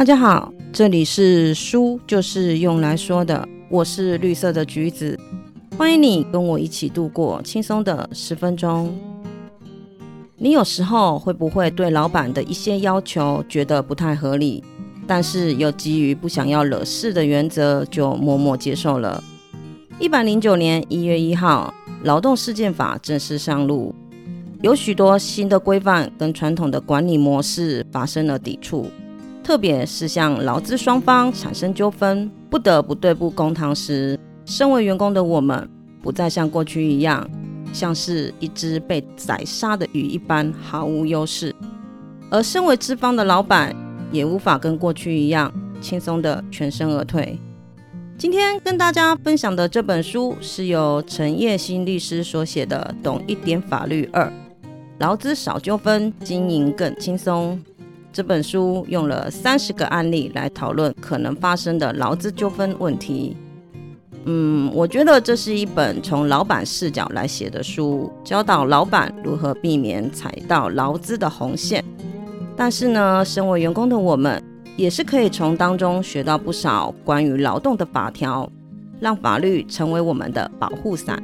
大家好，这里是书就是用来说的，我是绿色的橘子，欢迎你跟我一起度过轻松的十分钟。你有时候会不会对老板的一些要求觉得不太合理，但是又基于不想要惹事的原则，就默默接受了？一百零九年一月一号，劳动事件法正式上路，有许多新的规范跟传统的管理模式发生了抵触。特别是像劳资双方产生纠纷，不得不对簿公堂时，身为员工的我们，不再像过去一样，像是一只被宰杀的鱼一般毫无优势；而身为资方的老板，也无法跟过去一样轻松的全身而退。今天跟大家分享的这本书，是由陈叶新律师所写的《懂一点法律二：劳资少纠纷，经营更轻松》。这本书用了三十个案例来讨论可能发生的劳资纠纷问题。嗯，我觉得这是一本从老板视角来写的书，教导老板如何避免踩到劳资的红线。但是呢，身为员工的我们，也是可以从当中学到不少关于劳动的法条，让法律成为我们的保护伞。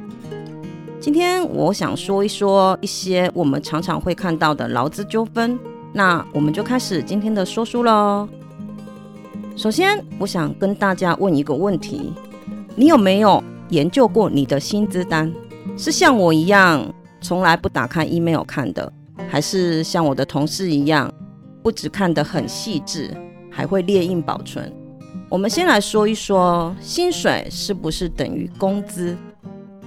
今天我想说一说一些我们常常会看到的劳资纠纷。那我们就开始今天的说书喽。首先，我想跟大家问一个问题：你有没有研究过你的薪资单？是像我一样从来不打开 email 看的，还是像我的同事一样，不只看得很细致，还会列印保存？我们先来说一说，薪水是不是等于工资？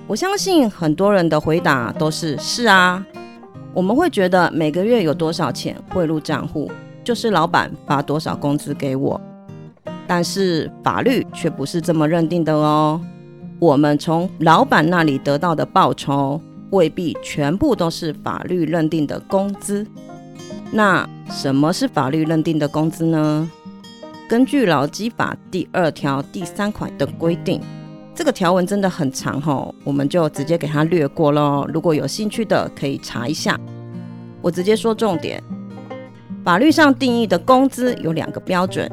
我相信很多人的回答都是是啊。我们会觉得每个月有多少钱汇入账户，就是老板发多少工资给我。但是法律却不是这么认定的哦。我们从老板那里得到的报酬，未必全部都是法律认定的工资。那什么是法律认定的工资呢？根据劳基法第二条第三款的规定。这个条文真的很长哦，我们就直接给它略过喽。如果有兴趣的，可以查一下。我直接说重点：法律上定义的工资有两个标准，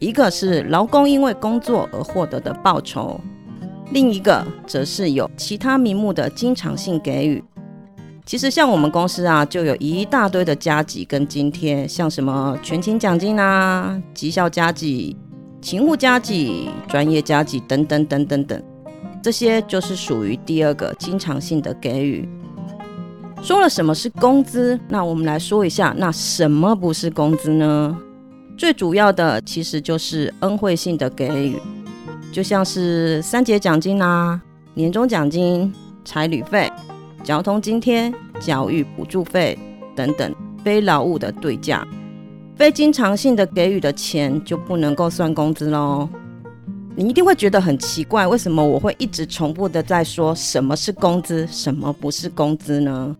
一个是劳工因为工作而获得的报酬，另一个则是有其他名目的经常性给予。其实像我们公司啊，就有一大堆的加急跟津贴，像什么全勤奖金啊、绩效加给、勤务加给、专业加给等等等等等。这些就是属于第二个经常性的给予。说了什么是工资，那我们来说一下，那什么不是工资呢？最主要的其实就是恩惠性的给予，就像是三节奖金啦、年终奖金、差旅费、交通津贴、教育补助费等等非劳务的对价。非经常性的给予的钱就不能够算工资喽。你一定会觉得很奇怪，为什么我会一直重复的在说什么是工资，什么不是工资呢？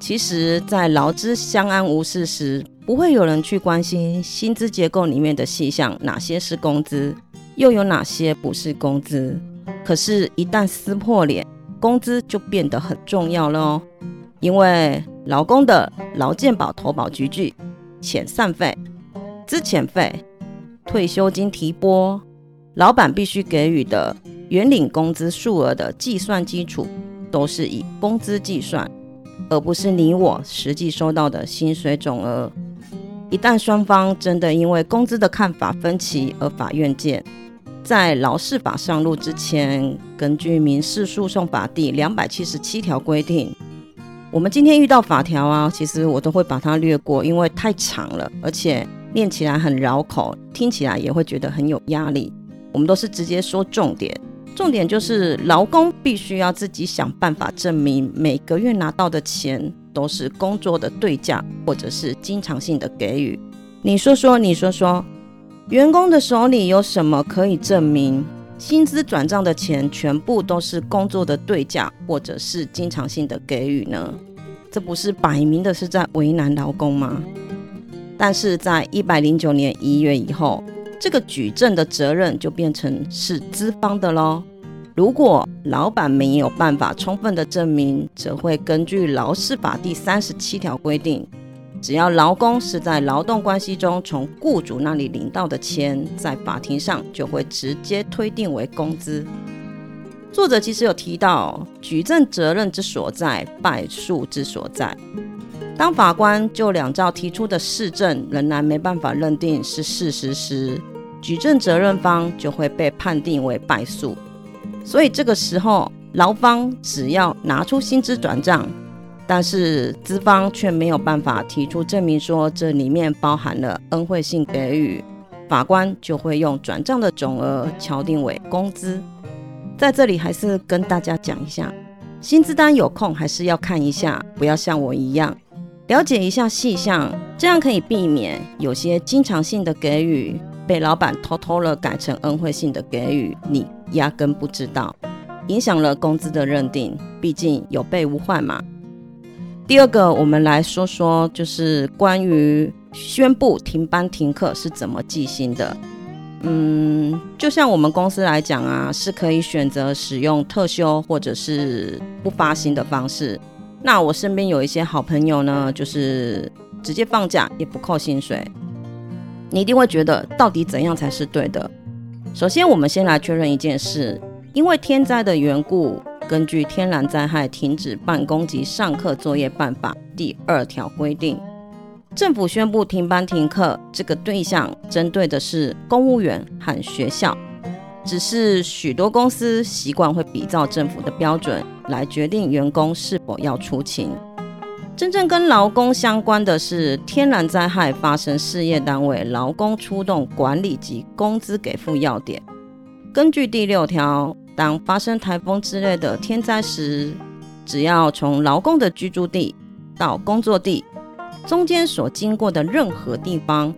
其实，在劳资相安无事时，不会有人去关心薪资结构里面的细项，哪些是工资，又有哪些不是工资。可是，一旦撕破脸，工资就变得很重要了哦。因为劳工的劳健保投保局具、遣散费、资遣费、退休金提拨。老板必须给予的原领工资数额的计算基础，都是以工资计算，而不是你我实际收到的薪水总额。一旦双方真的因为工资的看法分歧而法院见，在劳事法上路之前，根据民事诉讼法第两百七十七条规定，我们今天遇到法条啊，其实我都会把它略过，因为太长了，而且念起来很绕口，听起来也会觉得很有压力。我们都是直接说重点，重点就是劳工必须要自己想办法证明每个月拿到的钱都是工作的对价，或者是经常性的给予。你说说，你说说，员工的手里有什么可以证明薪资转账的钱全部都是工作的对价，或者是经常性的给予呢？这不是摆明的是在为难劳工吗？但是在一百零九年一月以后。这个举证的责任就变成是资方的喽。如果老板没有办法充分的证明，则会根据劳事法第三十七条规定，只要劳工是在劳动关系中从雇主那里领到的钱，在法庭上就会直接推定为工资。作者其实有提到，举证责任之所在，败诉之所在。当法官就两造提出的事证仍然没办法认定是事实时，举证责任方就会被判定为败诉。所以这个时候，劳方只要拿出薪资转账，但是资方却没有办法提出证明说这里面包含了恩惠性给予，法官就会用转账的总额敲定为工资。在这里还是跟大家讲一下，薪资单有空还是要看一下，不要像我一样了解一下细项，这样可以避免有些经常性的给予被老板偷偷了改成恩惠性的给予，你压根不知道，影响了工资的认定。毕竟有备无患嘛。第二个，我们来说说，就是关于宣布停班停课是怎么计薪的。嗯，就像我们公司来讲啊，是可以选择使用特休或者是不发薪的方式。那我身边有一些好朋友呢，就是直接放假也不扣薪水。你一定会觉得，到底怎样才是对的？首先，我们先来确认一件事：因为天灾的缘故，根据《天然灾害停止办公及上课作业办法》第二条规定。政府宣布停班停课，这个对象针对的是公务员和学校。只是许多公司习惯会比照政府的标准来决定员工是否要出勤。真正跟劳工相关的是天然灾害发生，事业单位劳工出动管理及工资给付要点。根据第六条，当发生台风之类的天灾时，只要从劳工的居住地到工作地。中间所经过的任何地方，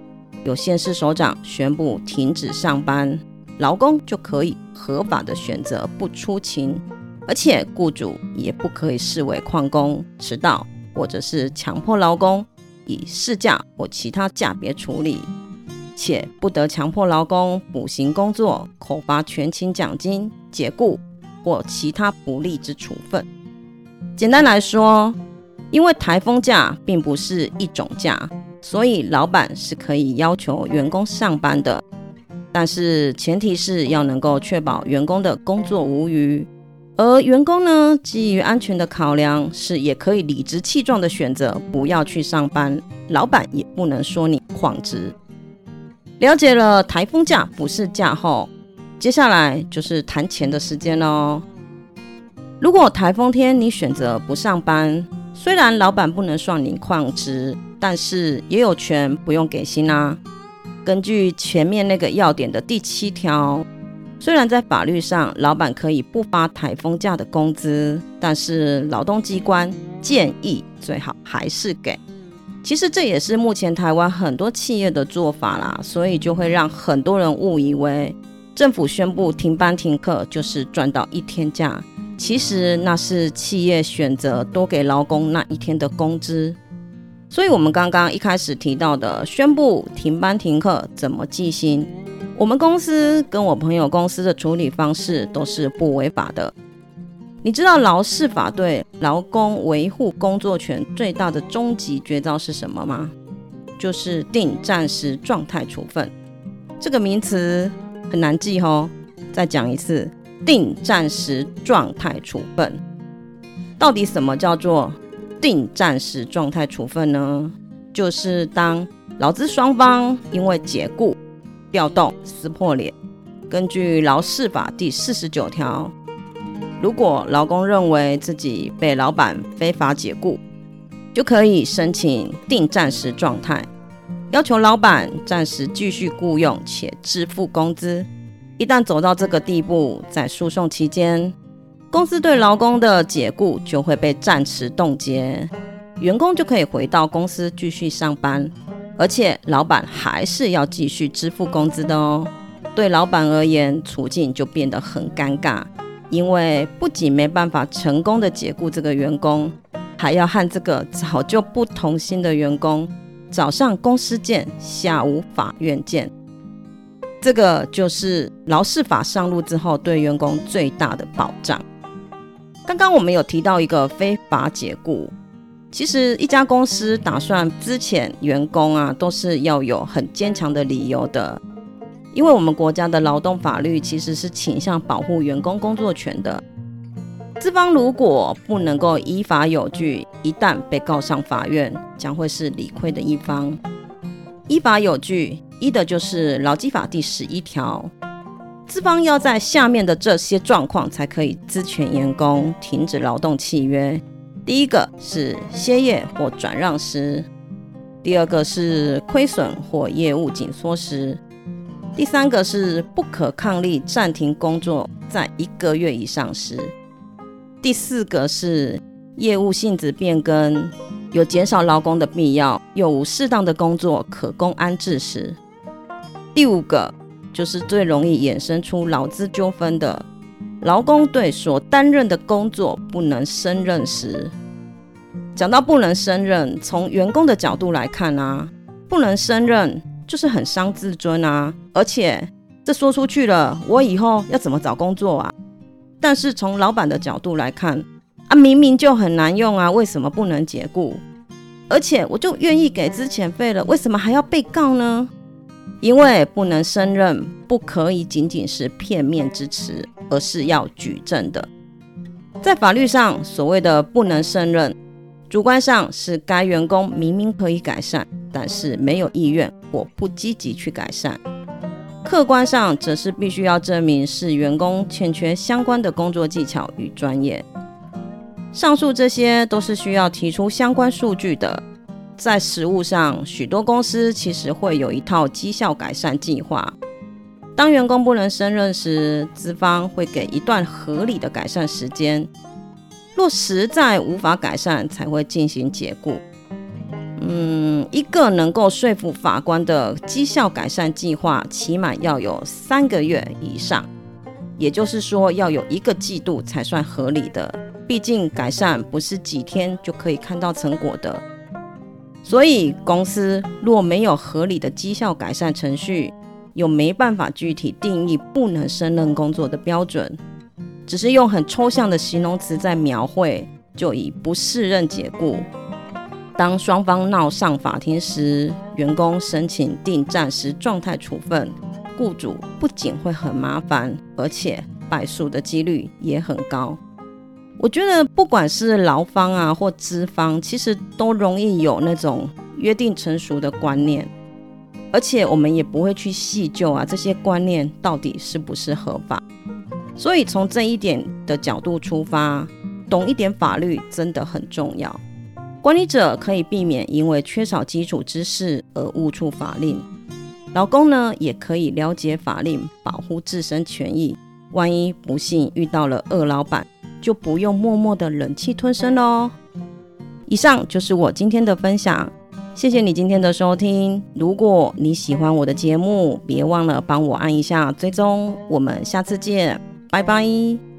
有县市首长宣布停止上班，劳工就可以合法的选择不出勤，而且雇主也不可以视为旷工、迟到，或者是强迫劳工以事假或其他假别处理，且不得强迫劳工补行工作、扣发全勤奖金、解雇或其他不利之处分。简单来说。因为台风假并不是一种假，所以老板是可以要求员工上班的，但是前提是要能够确保员工的工作无虞。而员工呢，基于安全的考量，是也可以理直气壮的选择不要去上班，老板也不能说你旷职。了解了台风假不是假后，接下来就是谈钱的时间喽。如果台风天你选择不上班，虽然老板不能算你旷职，但是也有权不用给薪啊。根据前面那个要点的第七条，虽然在法律上老板可以不发台风假的工资，但是劳动机关建议最好还是给。其实这也是目前台湾很多企业的做法啦，所以就会让很多人误以为政府宣布停班停课就是赚到一天假。其实那是企业选择多给劳工那一天的工资，所以我们刚刚一开始提到的宣布停班停课怎么计薪，我们公司跟我朋友公司的处理方式都是不违法的。你知道劳事法对劳工维护工作权最大的终极绝招是什么吗？就是定暂时状态处分。这个名词很难记哦，再讲一次。定暂时状态处分，到底什么叫做定暂时状态处分呢？就是当劳资双方因为解雇、调动、撕破脸，根据劳事法第四十九条，如果劳工认为自己被老板非法解雇，就可以申请定暂时状态，要求老板暂时继续雇佣且支付工资。一旦走到这个地步，在诉讼期间，公司对劳工的解雇就会被暂时冻结，员工就可以回到公司继续上班，而且老板还是要继续支付工资的哦。对老板而言，处境就变得很尴尬，因为不仅没办法成功的解雇这个员工，还要和这个早就不同心的员工，早上公司见，下午法院见。这个就是劳事法上路之后对员工最大的保障。刚刚我们有提到一个非法解雇，其实一家公司打算资遣员工啊，都是要有很坚强的理由的。因为我们国家的劳动法律其实是倾向保护员工工作权的。资方如果不能够依法有据，一旦被告上法院，将会是理亏的一方。依法有据，依的就是劳基法第十一条。资方要在下面的这些状况才可以资遣员工停止劳动契约：第一个是歇业或转让时；第二个是亏损或业务紧缩时；第三个是不可抗力暂停工作在一个月以上时；第四个是业务性质变更。有减少劳工的必要，又无适当的工作可供安置时，第五个就是最容易衍生出劳资纠纷的，劳工对所担任的工作不能胜任时。讲到不能胜任，从员工的角度来看啊，不能胜任就是很伤自尊啊，而且这说出去了，我以后要怎么找工作啊？但是从老板的角度来看。啊，明明就很难用啊，为什么不能解雇？而且我就愿意给资遣费了，为什么还要被告呢？因为不能胜任，不可以仅仅是片面之词，而是要举证的。在法律上，所谓的不能胜任，主观上是该员工明明可以改善，但是没有意愿或不积极去改善；客观上则是必须要证明是员工欠缺相关的工作技巧与专业。上述这些都是需要提出相关数据的。在实务上，许多公司其实会有一套绩效改善计划。当员工不能胜任时，资方会给一段合理的改善时间。若实在无法改善，才会进行解雇。嗯，一个能够说服法官的绩效改善计划，起码要有三个月以上，也就是说，要有一个季度才算合理的。毕竟改善不是几天就可以看到成果的，所以公司若没有合理的绩效改善程序，又没办法具体定义不能胜任工作的标准，只是用很抽象的形容词在描绘，就以不适任解雇。当双方闹上法庭时，员工申请定暂时状态处分，雇主不仅会很麻烦，而且败诉的几率也很高。我觉得不管是劳方啊或资方，其实都容易有那种约定成熟的观念，而且我们也不会去细究啊这些观念到底是不是合法。所以从这一点的角度出发，懂一点法律真的很重要。管理者可以避免因为缺少基础知识而误触法令，劳工呢也可以了解法令，保护自身权益。万一不幸遇到了恶老板。就不用默默的忍气吞声喽。以上就是我今天的分享，谢谢你今天的收听。如果你喜欢我的节目，别忘了帮我按一下追踪。我们下次见，拜拜。